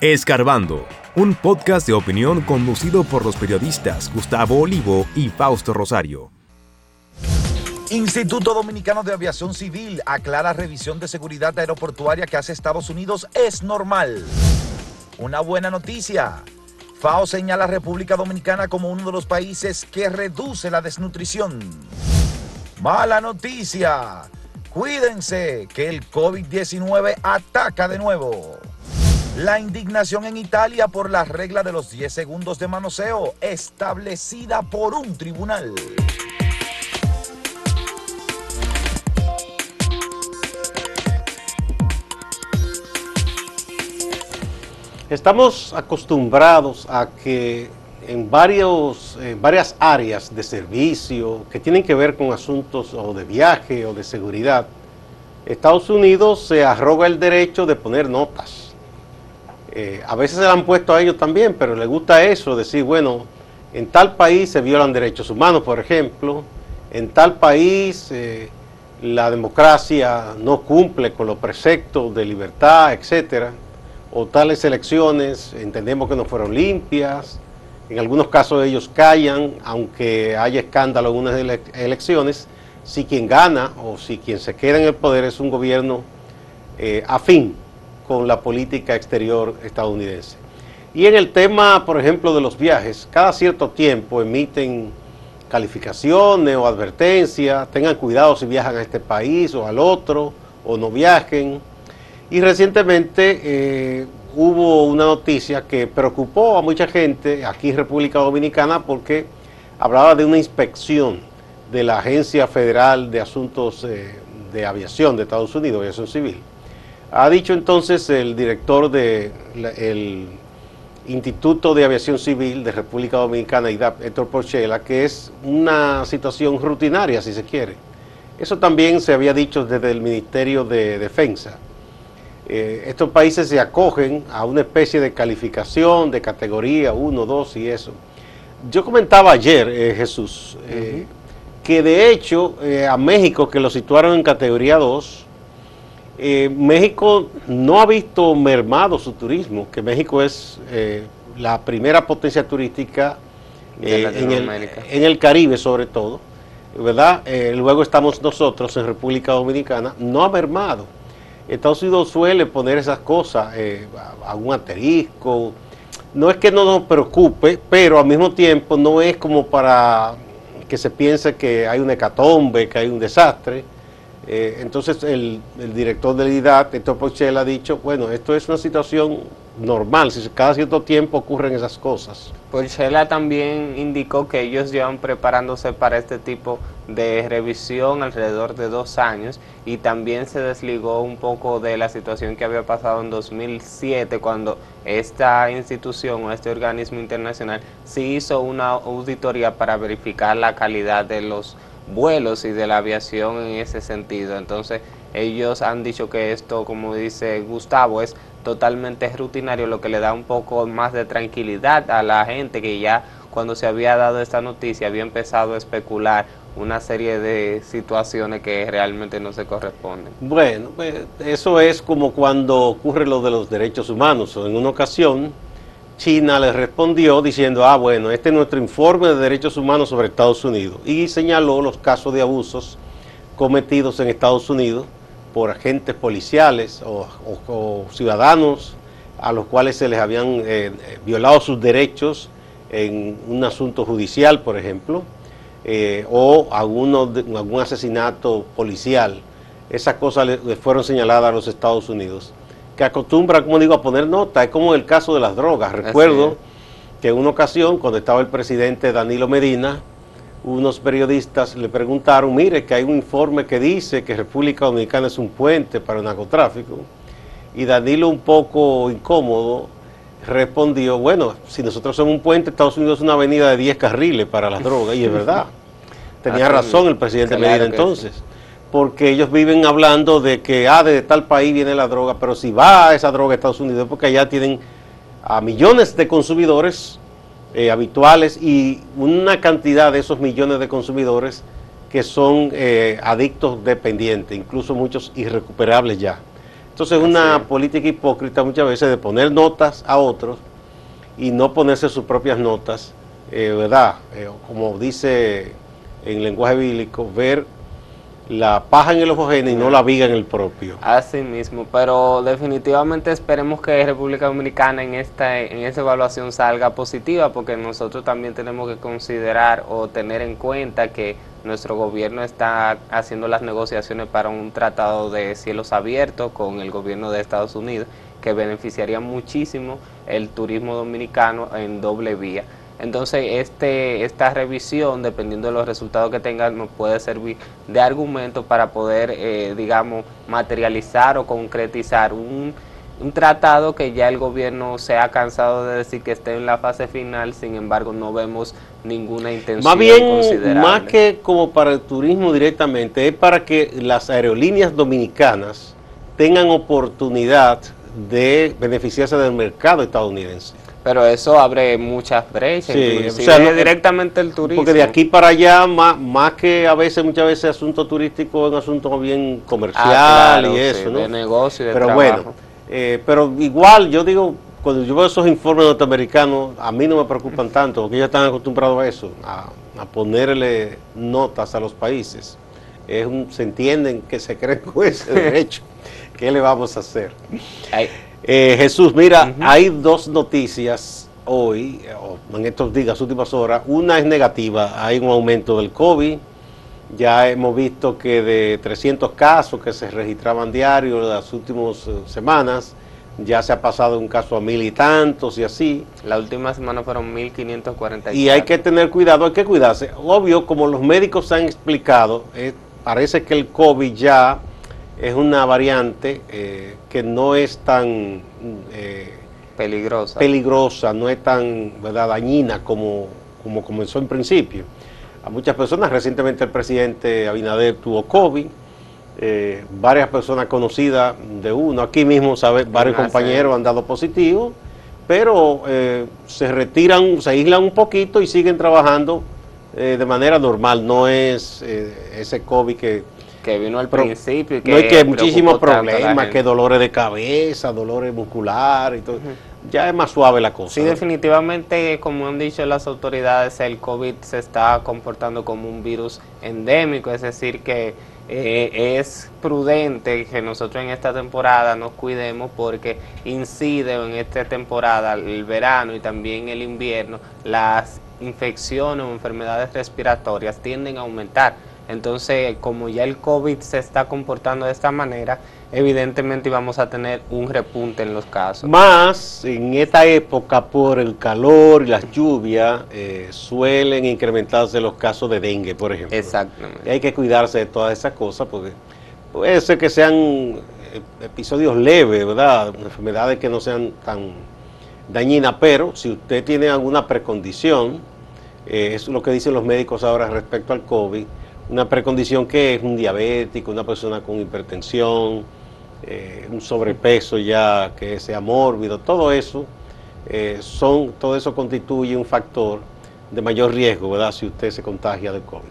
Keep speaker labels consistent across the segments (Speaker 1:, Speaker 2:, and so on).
Speaker 1: Escarbando, un podcast de opinión conducido por los periodistas Gustavo Olivo y Fausto Rosario.
Speaker 2: Instituto Dominicano de Aviación Civil aclara revisión de seguridad aeroportuaria que hace Estados Unidos es normal. Una buena noticia. FAO señala a República Dominicana como uno de los países que reduce la desnutrición. Mala noticia. Cuídense que el COVID-19 ataca de nuevo. La indignación en Italia por la regla de los 10 segundos de manoseo establecida por un tribunal.
Speaker 3: Estamos acostumbrados a que en, varios, varias áreas de servicio que tienen que ver con asuntos o de viaje o de seguridad, Estados Unidos se arroga el derecho de poner notas eh, a veces se la han puesto a ellos también, pero les gusta eso, decir, bueno, en tal país se violan derechos humanos, por ejemplo, en tal país eh, la democracia no cumple con los preceptos de libertad, etcétera, o tales elecciones entendemos que no fueron limpias, en algunos casos ellos callan, aunque haya escándalo en unas elecciones, si quien gana o si quien se queda en el poder es un gobierno eh, afín con la política exterior estadounidense. Y en el tema, por ejemplo, de los viajes, cada cierto tiempo emiten calificaciones o advertencias, tengan cuidado si viajan a este país o al otro, o no viajen. Y recientemente eh, hubo una noticia que preocupó a mucha gente aquí en República Dominicana porque hablaba de una inspección de la Agencia Federal de Asuntos eh, de Aviación de Estados Unidos, Aviación Civil ha dicho entonces el director del Instituto de Aviación Civil de República Dominicana, Héctor Porchela, que es una situación rutinaria, si se quiere. Eso también se había dicho desde el Ministerio de Defensa. Eh, estos países se acogen a una especie de calificación de categoría 1, 2 y eso. Yo comentaba ayer, eh, Jesús, eh, que de hecho a México, que lo situaron en categoría 2, eh, México no ha visto mermado su turismo, que México es eh, la primera potencia turística eh, en, el, Caribe sobre todo, ¿verdad? luego estamos nosotros en República Dominicana, no ha mermado. Estados Unidos suele poner esas cosas, a un asterisco, no es que no nos preocupe, pero al mismo tiempo no es como para que se piense que hay un hecatombe, que hay un desastre eh, entonces el, director del IDAT, Héctor Pochel, ha dicho, bueno, esto es una situación normal, si cada cierto tiempo ocurren esas cosas.
Speaker 4: Porchela también indicó que ellos llevan preparándose para este tipo de revisión alrededor de dos años y también se desligó un poco de la situación que había pasado en 2007 cuando esta institución o este organismo internacional se hizo una auditoría para verificar la calidad de los vuelos y de la aviación en ese sentido. Entonces ellos han dicho que esto, como dice Gustavo, es totalmente rutinario, lo que le da un poco más de tranquilidad a la gente que ya cuando se había dado esta noticia había empezado a especular una serie de situaciones que realmente no se corresponden.
Speaker 3: Bueno, pues eso es como cuando ocurre lo de los derechos humanos. En una ocasión China le respondió diciendo, ah, bueno, este es nuestro informe de derechos humanos sobre Estados Unidos y señaló los casos de abusos cometidos en Estados Unidos por agentes policiales o, ciudadanos a los cuales se les habían eh, violado sus derechos en un asunto judicial, por ejemplo, eh, o algún asesinato policial. Esas cosas le fueron señaladas a los Estados Unidos que acostumbra, como digo, a poner nota. Es como el caso de las drogas. Recuerdo que en una ocasión, cuando estaba el presidente Danilo Medina, unos periodistas le preguntaron, mire, que hay un informe que dice que República Dominicana es un puente para el narcotráfico. Y Danilo, un poco incómodo, respondió, bueno, si nosotros somos un puente, Estados Unidos es una avenida de 10 carriles para las drogas. Y es verdad. Tenía razón el presidente Medina entonces porque ellos viven hablando de que, ah, de tal país viene la droga, pero si va esa droga a Estados Unidos, porque allá tienen a millones de consumidores eh, habituales y una cantidad de esos millones de consumidores que son eh, adictos dependientes, incluso muchos irrecuperables ya. Entonces, una política hipócrita muchas veces de poner notas a otros y no ponerse sus propias notas, eh, ¿verdad? Como dice en lenguaje bíblico, ver la paja en el ojo ajeno y no la viga en el propio.
Speaker 4: Así mismo, pero definitivamente esperemos que República Dominicana en esta en esa evaluación salga positiva porque nosotros también tenemos que considerar o tener en cuenta que nuestro gobierno está haciendo las negociaciones para un tratado de cielos abiertos con el gobierno de Estados Unidos que beneficiaría muchísimo el turismo dominicano en doble vía. Entonces, este, esta revisión, dependiendo de los resultados que tenga, nos puede servir de argumento para poder, eh, digamos, materializar o concretizar un, un, tratado que ya el gobierno se ha cansado de decir que esté en la fase final, sin embargo, no vemos ninguna intención
Speaker 3: Más bien, más que como para el turismo directamente, es para que las aerolíneas dominicanas tengan oportunidad de beneficiarse del mercado estadounidense.
Speaker 4: Pero eso abre muchas brechas,
Speaker 3: sí, o sea, directamente el turismo. Porque de aquí para allá, más, más que a veces, muchas veces asunto turístico es un asunto bien comercial ah, y eso, ¿no?
Speaker 4: De negocio y de
Speaker 3: Pero bueno, eh, pero igual yo digo, cuando yo veo esos informes norteamericanos, a mí no me preocupan tanto, porque ellos están acostumbrados a eso, a, ponerle notas a los países. Es un, se entienden que se creen con ese derecho. ¿Qué le vamos a hacer? Eh, Jesús, mira, hay dos noticias hoy, en estos días, últimas horas. Una es negativa, hay un aumento del COVID. Ya hemos visto que de 300 casos que se registraban diarios en las últimas eh, semanas, ya se ha pasado un caso a mil y tantos y así.
Speaker 4: La última semana fueron 1540.
Speaker 3: Y hay que tener cuidado, hay que cuidarse. Obvio, como los médicos han explicado, eh, parece que el COVID ya es una variante eh, que no es tan
Speaker 4: eh, peligrosa.
Speaker 3: peligrosa, no es tan ¿verdad? dañina como, como comenzó en principio. A muchas personas, recientemente el presidente Abinader tuvo COVID, eh, varias personas conocidas de uno, aquí mismo sabe, varios compañeros han dado positivo, pero se retiran, se aíslan un poquito y siguen trabajando de manera normal, no es ese COVID que
Speaker 4: que vino al principio.
Speaker 3: Y que no hay que muchísimos problemas, que dolores de cabeza, dolores musculares y todo. Ya es más suave la cosa.
Speaker 4: Sí, definitivamente, como han dicho las autoridades, el COVID se está comportando como un virus endémico, es decir, que eh, es prudente que nosotros en esta temporada nos cuidemos porque incide en esta temporada, el verano y también el invierno, las infecciones o enfermedades respiratorias tienden a aumentar entonces, como ya el COVID se está comportando de esta manera, evidentemente vamos a tener un repunte en los casos.
Speaker 3: Más en esta época, por el calor y las lluvias, eh, suelen incrementarse los casos de dengue, por ejemplo.
Speaker 4: Exactamente.
Speaker 3: Y hay que cuidarse de todas esas cosas porque puede ser que sean eh, episodios leves, ¿verdad? Enfermedades que no sean tan dañinas, pero si usted tiene alguna precondición, eh, es lo que dicen los médicos ahora respecto al COVID, una precondición que es un diabético, una persona con hipertensión, eh, un sobrepeso ya que sea mórbido, todo eso, eh, son, todo eso constituye un factor de mayor riesgo, ¿verdad? Si usted se contagia del COVID.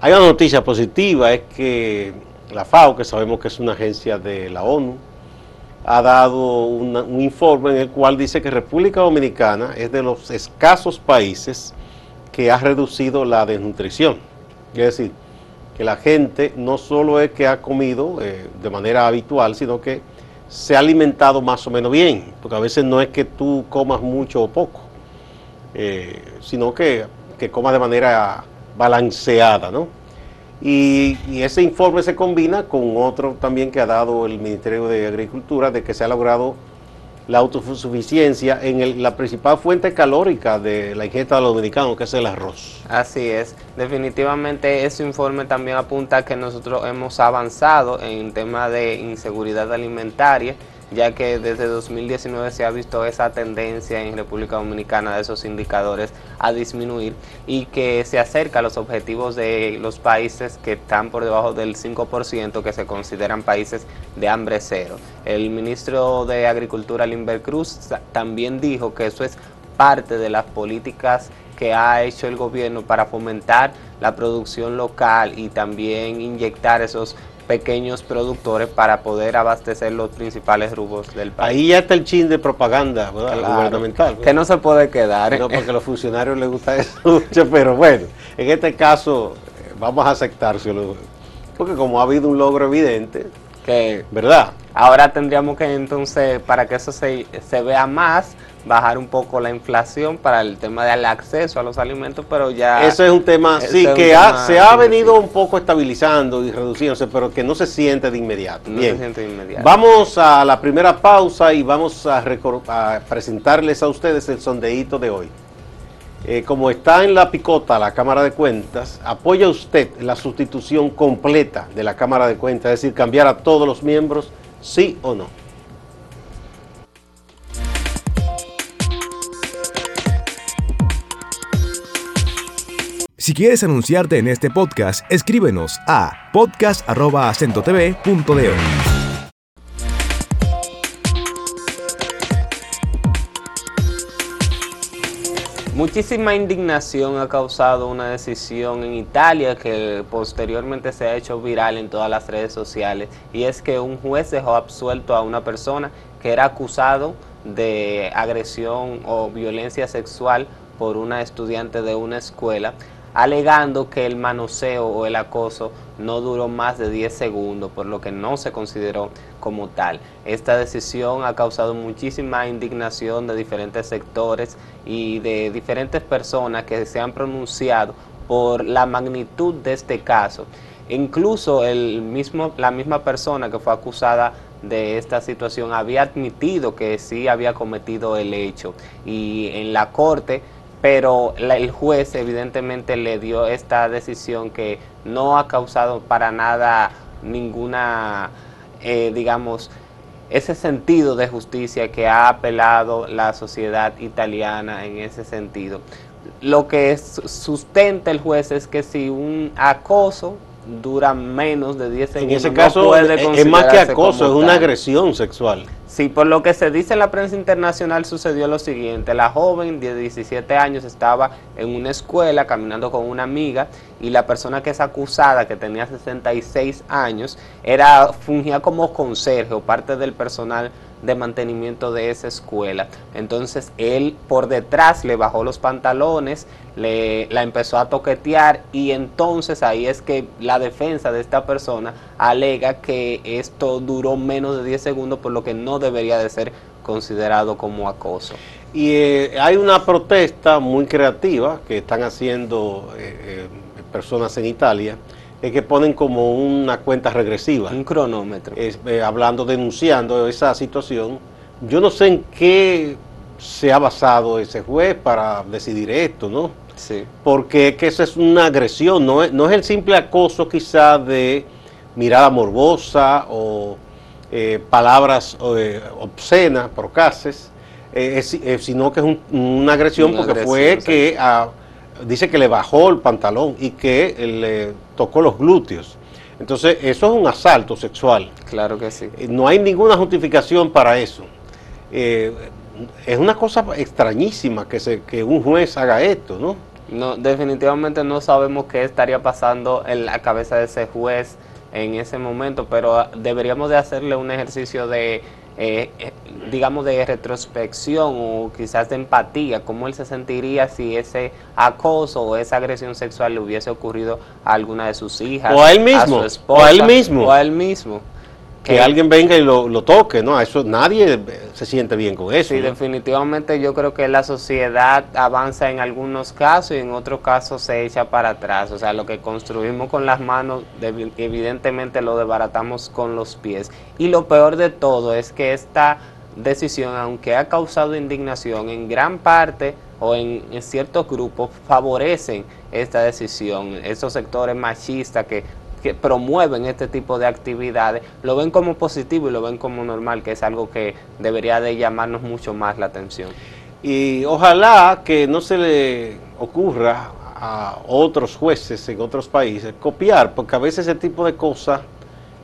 Speaker 3: Hay una noticia positiva, es que la FAO, que sabemos que es una agencia de la ONU, ha dado un informe en el cual dice que República Dominicana es de los escasos países que ha reducido la desnutrición Quiere decir, que la gente no solo es que ha comido eh, de manera habitual, sino que se ha alimentado más o menos bien, porque a veces no es que tú comas mucho o poco, eh, sino que, que comas de manera balanceada, ¿no? Y, y, ese informe se combina con otro también que ha dado el Ministerio de Agricultura, de que se ha logrado la autosuficiencia en la principal fuente calórica de la ingesta de los dominicanos, que es el arroz.
Speaker 4: Así es, definitivamente ese informe también apunta que nosotros hemos avanzado en tema de inseguridad alimentaria ya que desde 2019 se ha visto esa tendencia en República Dominicana de esos indicadores a disminuir y que se acerca a los objetivos de los países que están por debajo del 5%, que se consideran países de hambre cero. El ministro de Agricultura, Limber Cruz, también dijo que eso es parte de las políticas que ha hecho el gobierno para fomentar la producción local y también inyectar esos pequeños productores para poder abastecer los principales rubros del país.
Speaker 3: Ahí ya está el chin de propaganda gubernamental.
Speaker 4: Que no se puede quedar.
Speaker 3: No, porque a los funcionarios les gusta eso mucho, pero bueno, en este caso eh, vamos a aceptárselo, porque como ha habido un logro evidente,
Speaker 4: que
Speaker 3: ¿verdad?
Speaker 4: ahora tendríamos que entonces, para que eso se, se vea más, bajar un poco la inflación para el tema del acceso a los alimentos, pero ya...
Speaker 3: Ese es un tema, sí, que ha- se ha venido un poco estabilizando y reduciéndose, pero que no se siente de inmediato.
Speaker 4: No
Speaker 3: Bien.
Speaker 4: se siente de inmediato.
Speaker 3: Vamos a la primera pausa y vamos a presentarles a ustedes el sondeíto de hoy. Eh, como está en la picota la Cámara de Cuentas, apoya usted la sustitución completa de la Cámara de Cuentas, es decir, cambiar a todos los miembros, sí o no.
Speaker 1: Si quieres anunciarte en este podcast, escríbenos a podcast.acentotv.de.
Speaker 4: Muchísima indignación ha causado una decisión en Italia que posteriormente se ha hecho viral en todas las redes sociales y es que un juez dejó absuelto a una persona que era acusado de agresión o violencia sexual por una estudiante de una escuela alegando que el manoseo o el acoso no duró más de 10 segundos, por lo que no se consideró como tal. Esta decisión ha causado muchísima indignación de diferentes sectores y de diferentes personas que se han pronunciado por la magnitud de este caso. Incluso el mismo, la misma persona que fue acusada de esta situación había admitido que sí había cometido el hecho y en la corte pero la- el juez evidentemente le dio esta decisión que no ha causado para nada ninguna, eh, digamos, ese sentido de justicia que ha apelado la sociedad italiana en ese sentido. Lo que su- sustenta el juez es que si un acoso dura menos de 10
Speaker 3: En
Speaker 4: segundos,
Speaker 3: ese
Speaker 4: no
Speaker 3: caso
Speaker 4: puede
Speaker 3: es más que acoso, es una agresión sexual.
Speaker 4: Sí, por lo que se dice en la prensa internacional sucedió lo siguiente. La joven de 17 años estaba en una escuela caminando con una amiga y la persona que es acusada, que tenía 66 años, era fungía como conserje o parte del personal de mantenimiento de esa escuela. Entonces él por detrás le bajó los pantalones, le, la empezó a toquetear y entonces ahí es que la defensa de esta persona alega que esto duró menos de 10 segundos por lo que no debería de ser considerado como acoso.
Speaker 3: Y eh, hay una protesta muy creativa que están haciendo eh, eh, personas en Italia, es que ponen como una cuenta regresiva,
Speaker 4: Un cronómetro.
Speaker 3: hablando, denunciando esa situación. Yo no sé en qué se ha basado ese juez para decidir esto, ¿no?
Speaker 4: Sí.
Speaker 3: Porque es que eso es una agresión, no es, no es el simple acoso quizá de mirada morbosa o eh, palabras eh, obscenas, procaces, eh, sino que es un- una agresión
Speaker 4: Una
Speaker 3: porque fue
Speaker 4: agresión,
Speaker 3: que dice que le bajó el pantalón y que le tocó los glúteos. Entonces, eso es un asalto sexual.
Speaker 4: Claro que sí.
Speaker 3: No hay ninguna justificación para eso. Es una cosa extrañísima que, se, que un juez haga esto, ¿no?
Speaker 4: No, definitivamente no sabemos qué estaría pasando en la cabeza de ese juez en ese momento, pero ah, deberíamos de hacerle un ejercicio de, eh, eh, digamos, de retrospección o quizás de empatía, cómo él se sentiría si ese acoso o esa agresión sexual le hubiese ocurrido a alguna de sus hijas,
Speaker 3: O a él mismo,
Speaker 4: su esposa,
Speaker 3: o a él mismo.
Speaker 4: o a él mismo.
Speaker 3: Que alguien venga y lo, lo toque, ¿no? Eso nadie se siente bien con eso.
Speaker 4: Sí,
Speaker 3: ¿no?
Speaker 4: definitivamente yo creo que la sociedad avanza en algunos casos y en otros casos se echa para atrás. O sea, lo que construimos con las manos, evidentemente lo desbaratamos con los pies. Y lo peor de todo es que esta decisión, aunque ha causado indignación, en gran parte o en, en ciertos grupos favorecen esta decisión. Esos sectores machistas que que promueven este tipo de actividades, lo ven como positivo y lo ven como normal, que es algo que debería de llamarnos mucho más la atención.
Speaker 3: Y ojalá que no se le ocurra a otros jueces en otros países copiar, porque a veces ese tipo de cosas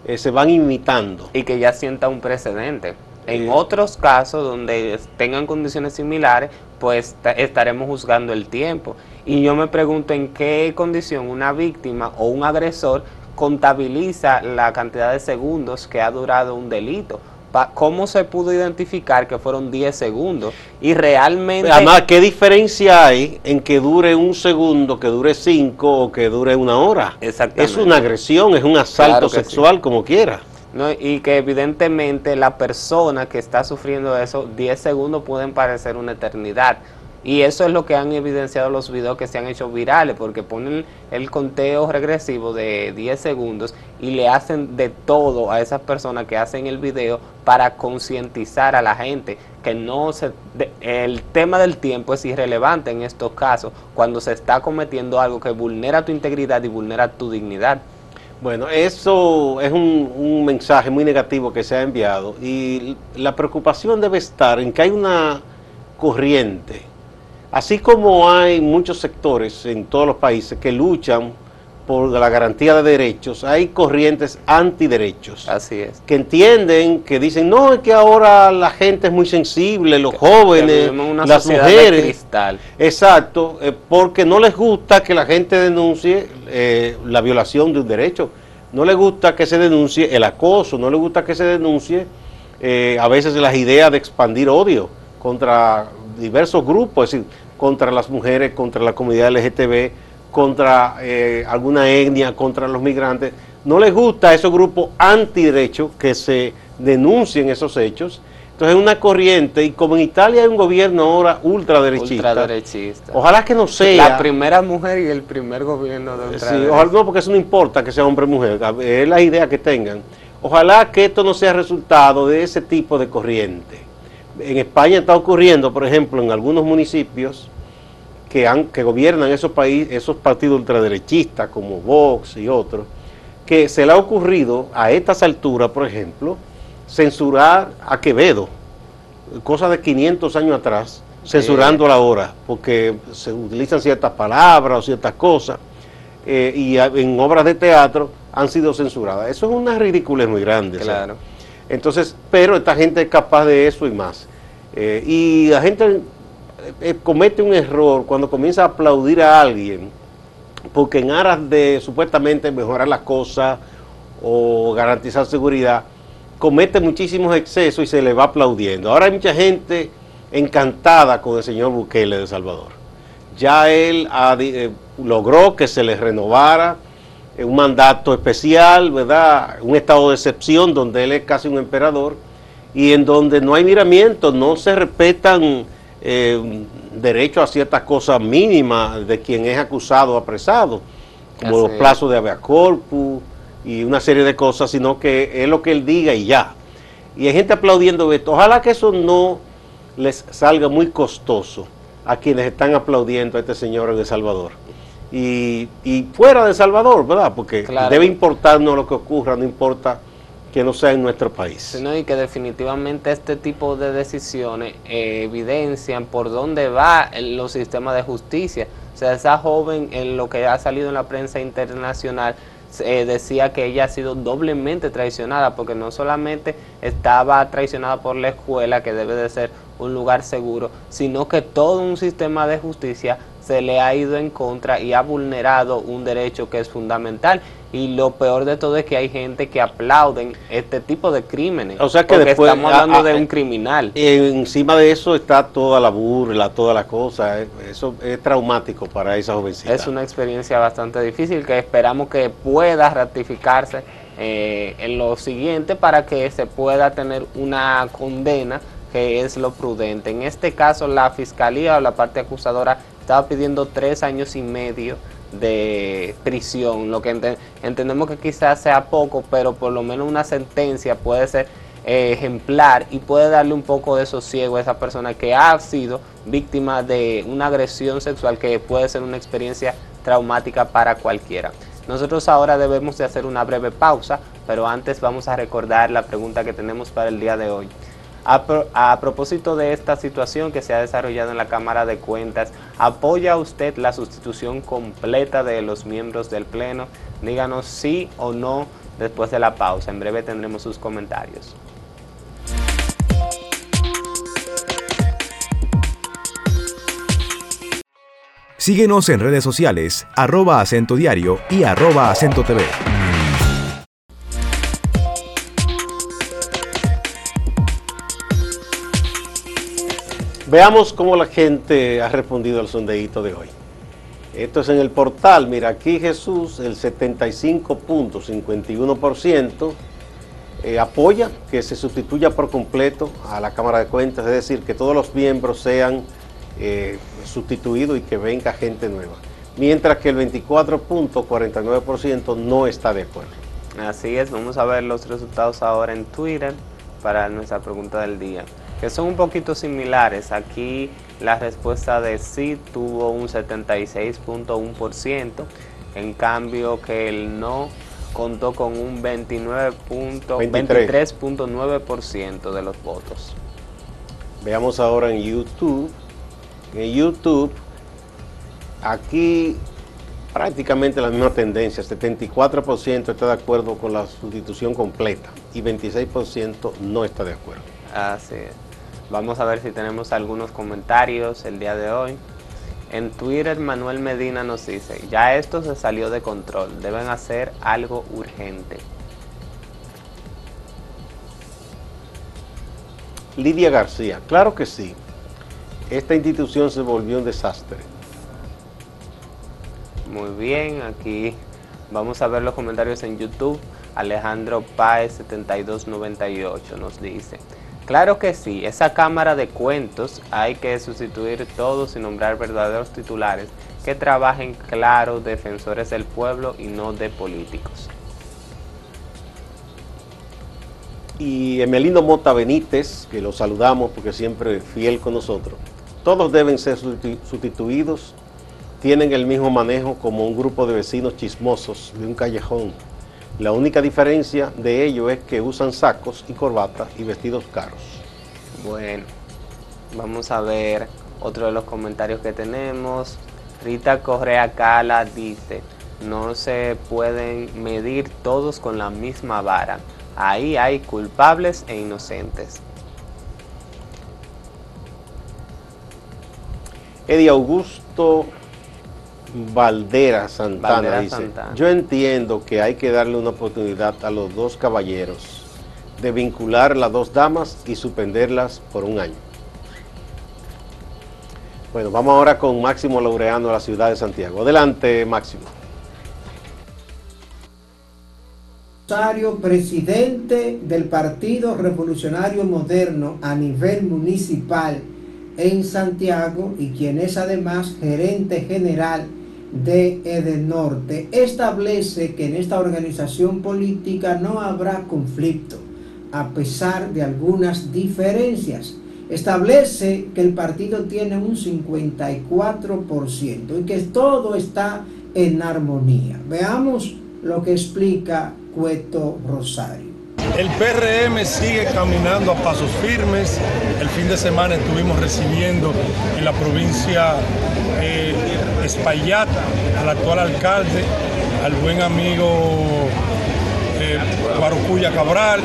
Speaker 3: eh, se van imitando.
Speaker 4: Y que ya sienta un precedente. En
Speaker 3: Eh.
Speaker 4: otros casos donde tengan condiciones similares, pues ta- estaremos juzgando el tiempo. Y yo me pregunto en qué condición una víctima o un agresor contabiliza la cantidad de segundos que ha durado un delito. ¿Cómo se pudo identificar que fueron 10 segundos? Y realmente...
Speaker 3: Además, ¿qué diferencia hay en que dure un segundo, que dure 5 o que dure una hora?
Speaker 4: Exactamente.
Speaker 3: Es una agresión, es un asalto sexual, como quiera.
Speaker 4: No, y que evidentemente la persona que está sufriendo eso, 10 segundos pueden parecer una eternidad. Y eso es lo que han evidenciado los videos que se han hecho virales, porque ponen el conteo regresivo de 10 segundos y le hacen de todo a esas personas que hacen el video para concientizar a la gente que no se el tema del tiempo es irrelevante en estos casos cuando se está cometiendo algo que vulnera tu integridad y vulnera tu dignidad.
Speaker 3: Bueno, eso es un, un mensaje muy negativo que se ha enviado y la preocupación debe estar en que hay una corriente Así como hay muchos sectores en todos los países que luchan por la garantía de derechos, hay corrientes antiderechos.
Speaker 4: Así es.
Speaker 3: Que entienden, que dicen, no, es que ahora la gente es muy sensible, los jóvenes, las mujeres.
Speaker 4: cristal.
Speaker 3: Exacto, eh, porque no les gusta que la gente denuncie eh, la violación de un derecho. No les gusta que se denuncie el acoso, no les gusta que se denuncie eh, a veces las ideas de expandir odio contra diversos grupos, es decir, contra las mujeres, contra la comunidad LGTB, contra eh, alguna etnia, contra los migrantes. No les gusta a esos grupos antiderechos que se denuncien esos hechos. Entonces es una corriente, y como en Italia hay un gobierno ahora ultraderechista,
Speaker 4: ultraderechista.
Speaker 3: ojalá que no sea...
Speaker 4: La primera mujer y el primer gobierno de
Speaker 3: ultraderecha. Sí, ojalá, no, porque eso no importa que sea hombre o mujer, es la idea que tengan. Ojalá que esto no sea resultado de ese tipo de corriente en España está ocurriendo, por ejemplo, en algunos municipios que, han, que gobiernan esos, países, esos partidos ultraderechistas como Vox y otros, que se le ha ocurrido a estas alturas, por ejemplo, censurar a Quevedo, cosa de 500 años atrás, censurando la hora, porque se utilizan ciertas palabras o ciertas cosas, eh, y en obras de teatro han sido censuradas. Eso es una ridiculez muy grande.
Speaker 4: Claro.
Speaker 3: Entonces, pero esta gente es capaz de eso y más. Eh, y la gente eh, comete un error cuando comienza a aplaudir a alguien, porque en aras de supuestamente mejorar las cosas o garantizar seguridad, comete muchísimos excesos y se le va aplaudiendo. Ahora hay mucha gente encantada con el señor Bukele de Salvador. Ya él eh, logró que se le renovara un mandato especial, ¿verdad? Un estado de excepción donde él es casi un emperador y en donde no hay miramientos, no se respetan eh, derechos a ciertas cosas mínimas de quien es acusado o apresado, como los plazos de habeas corpus y una serie de cosas, sino que es lo que él diga y ya. Y hay gente aplaudiendo esto. Ojalá que eso no les salga muy costoso a quienes están aplaudiendo a este señor en El Salvador. Y, fuera de Salvador, ¿verdad? Porque debe importarnos lo que ocurra, no importa que no sea en nuestro país.
Speaker 4: y que definitivamente este tipo de decisiones eh, evidencian por dónde va los sistemas de justicia. O sea, esa joven, en lo que ha salido en la prensa internacional, eh, decía que ella ha sido doblemente traicionada, porque no solamente estaba traicionada por la escuela, que debe de ser un lugar seguro, sino que todo un sistema de justicia se le ha ido en contra y ha vulnerado un derecho que es fundamental. Y lo peor de todo es que hay gente que aplauden este tipo de crímenes.
Speaker 3: O sea que
Speaker 4: después, estamos hablando
Speaker 3: ah,
Speaker 4: de
Speaker 3: ah,
Speaker 4: un criminal.
Speaker 3: Y encima de eso está toda la burla, toda la cosa. Eh, eso es traumático para esa jovencita.
Speaker 4: Es una experiencia bastante difícil que esperamos que pueda ratificarse eh, en lo siguiente para que se pueda tener una condena que es lo prudente. En este caso, la fiscalía o la parte acusadora estaba pidiendo tres años y medio de prisión, lo que entendemos que quizás sea poco, pero por lo menos una sentencia puede ser eh, ejemplar y puede darle un poco de sosiego a esa persona que ha sido víctima de una agresión sexual que puede ser una experiencia traumática para cualquiera. Nosotros ahora debemos de hacer una breve pausa, pero antes vamos a recordar la pregunta que tenemos para el día de hoy. A, propósito de esta situación que se ha desarrollado en la Cámara de Cuentas, ¿apoya usted la sustitución completa de los miembros del Pleno? Díganos sí o no después de la pausa. En breve tendremos sus comentarios.
Speaker 1: Síguenos en redes sociales, arroba acento diario y arroba acento TV.
Speaker 3: Veamos cómo la gente ha respondido al sondeíto de hoy. Esto es en el portal. Mira, aquí Jesús, el 75.51% eh, apoya que se sustituya por completo a la Cámara de Cuentas, es decir, que todos los miembros sean eh, sustituidos y que venga gente nueva. Mientras que el 24.49% no está de acuerdo.
Speaker 4: Así es, vamos a ver los resultados ahora en Twitter para nuestra pregunta del día que son un poquito similares. Aquí la respuesta de sí tuvo un 76.1%, en cambio que el no contó con un 23.9% de los votos.
Speaker 3: Veamos ahora en YouTube. En YouTube, aquí prácticamente la misma tendencia, 74% está de acuerdo con la sustitución completa y 26% no está de acuerdo.
Speaker 4: Así es. Vamos a ver si tenemos algunos comentarios el día de hoy. En Twitter Manuel Medina nos dice, ya esto se salió de control, deben hacer algo urgente.
Speaker 3: Lidia García, claro que sí. Esta institución se volvió un desastre.
Speaker 4: Muy bien, aquí vamos a ver los comentarios en YouTube. Alejandro Paez 7298 nos dice, Claro que sí, esa cámara de cuentos hay que sustituir todos y nombrar verdaderos titulares que trabajen claros, defensores del pueblo y no de políticos.
Speaker 3: Y Emelino Mota Benítez, que lo saludamos porque siempre es fiel con nosotros, todos deben ser sustituidos, tienen el mismo manejo como un grupo de vecinos chismosos de un callejón la única diferencia de ellos es que usan sacos y corbatas y vestidos caros.
Speaker 4: Bueno, vamos a ver otro de los comentarios que tenemos. Rita Correa Cala dice, no se pueden medir todos con la misma vara. Ahí hay culpables e inocentes.
Speaker 3: Eddie Augusto Valdera Santana dice, yo entiendo que hay que darle una oportunidad a los dos caballeros de vincular las dos damas y suspenderlas por un año. Bueno, vamos ahora con Máximo Laureano de la ciudad de Santiago. Adelante, Máximo.
Speaker 5: Presidente del Partido Revolucionario Moderno a nivel municipal en Santiago y quien es además gerente general de Edenorte establece que en esta organización política no habrá conflicto, a pesar de algunas diferencias. Establece que el partido tiene un 54% y que todo está en armonía. Veamos lo que explica Cueto Rosario.
Speaker 6: El PRM sigue caminando a pasos firmes. El fin de semana estuvimos recibiendo en la provincia eh, Espaillat al actual alcalde, al buen amigo eh, Cabral,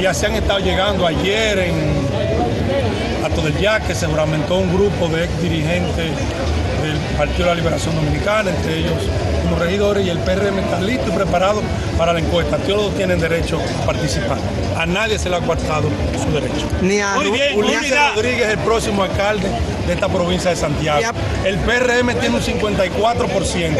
Speaker 6: y así han estado llegando ayer en Ato del Yaque, se juramentó un grupo de ex dirigentes del Partido de la Liberación Dominicana, entre ellos unos regidores, y el PRM está listo y preparado para la encuesta. Todos tienen derecho a participar. A nadie se le ha coartado su derecho.
Speaker 5: Ni a
Speaker 6: Muy bien, Rodríguez, el próximo alcalde de esta provincia de Santiago. El PRM tiene un 54%.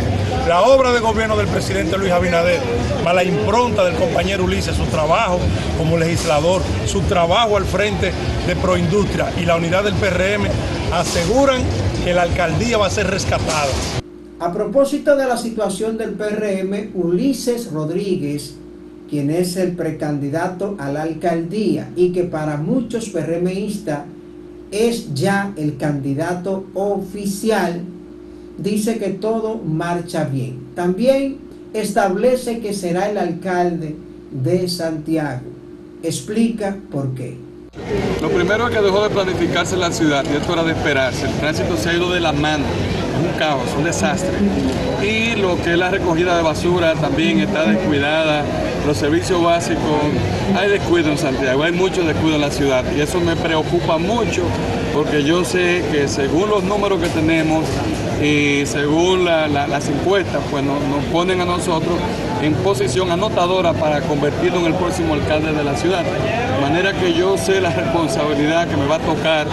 Speaker 6: La obra de gobierno del presidente Luis Abinader, para la impronta del compañero Ulises, su trabajo como legislador, su trabajo al frente de Proindustria y la unidad del PRM aseguran que la alcaldía va a ser rescatada.
Speaker 5: A propósito de la situación del PRM, Ulises Rodríguez, quien es el precandidato a la alcaldía y que para muchos PRMistas es ya el candidato oficial, dice que todo marcha bien. También establece que será el alcalde de Santiago. Explica por qué.
Speaker 7: Lo primero es que dejó de planificarse la ciudad y esto era de esperarse. El tránsito se ha ido de la mano, es un caos, un desastre. Y lo que es la recogida de basura también está descuidada, los servicios básicos, hay descuido en Santiago, hay mucho descuido en la ciudad y eso me preocupa mucho porque yo sé que según los números que tenemos y según las encuestas, pues nos, ponen a nosotros en posición anotadora para convertirlo en el próximo alcalde de la ciudad. De manera que yo sé la responsabilidad que me va a tocar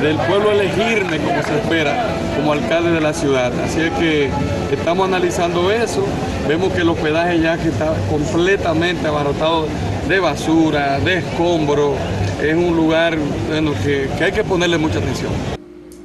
Speaker 7: del pueblo elegirme como se espera como alcalde de la ciudad. Así es que estamos analizando eso, vemos que el hospedaje ya que está completamente abarrotado de basura, de escombro, es un lugar que, que hay que ponerle mucha atención.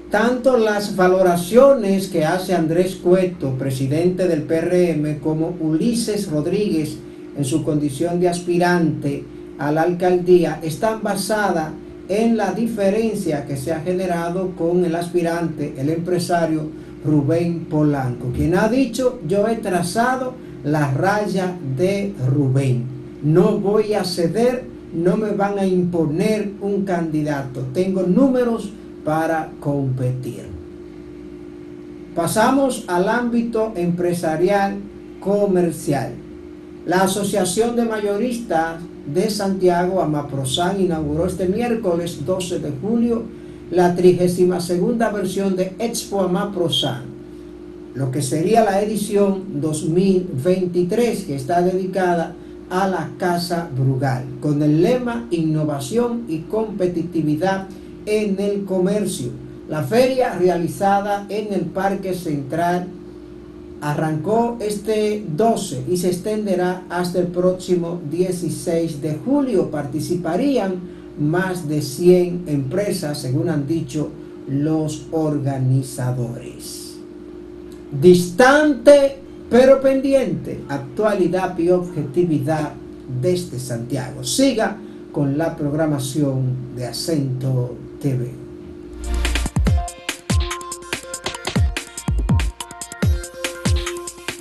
Speaker 5: Tanto las valoraciones que hace Andrés Cueto, presidente del PRM, como Ulises Rodríguez en su condición de aspirante a la alcaldía están basadas en la diferencia que se ha generado con el aspirante, el empresario Rubén Polanco, quien ha dicho, yo he trazado la raya de Rubén, no voy a ceder, no me van a imponer un candidato, tengo números para competir. Pasamos al ámbito empresarial comercial. La Asociación de Mayoristas de Santiago, Amaprosan, inauguró este miércoles 12 de julio la 32 versión de Expo Amaprosan, lo que sería la edición 2023 que está dedicada a la Casa Brugal, con el lema Innovación y Competitividad en el Comercio. La feria realizada en el Parque Central arrancó este 12 y se extenderá hasta el próximo 16 de julio. Participarían más de 100 empresas, según han dicho los organizadores. Distante pero pendiente, actualidad y objetividad desde Santiago. Siga con la programación de Acento TV.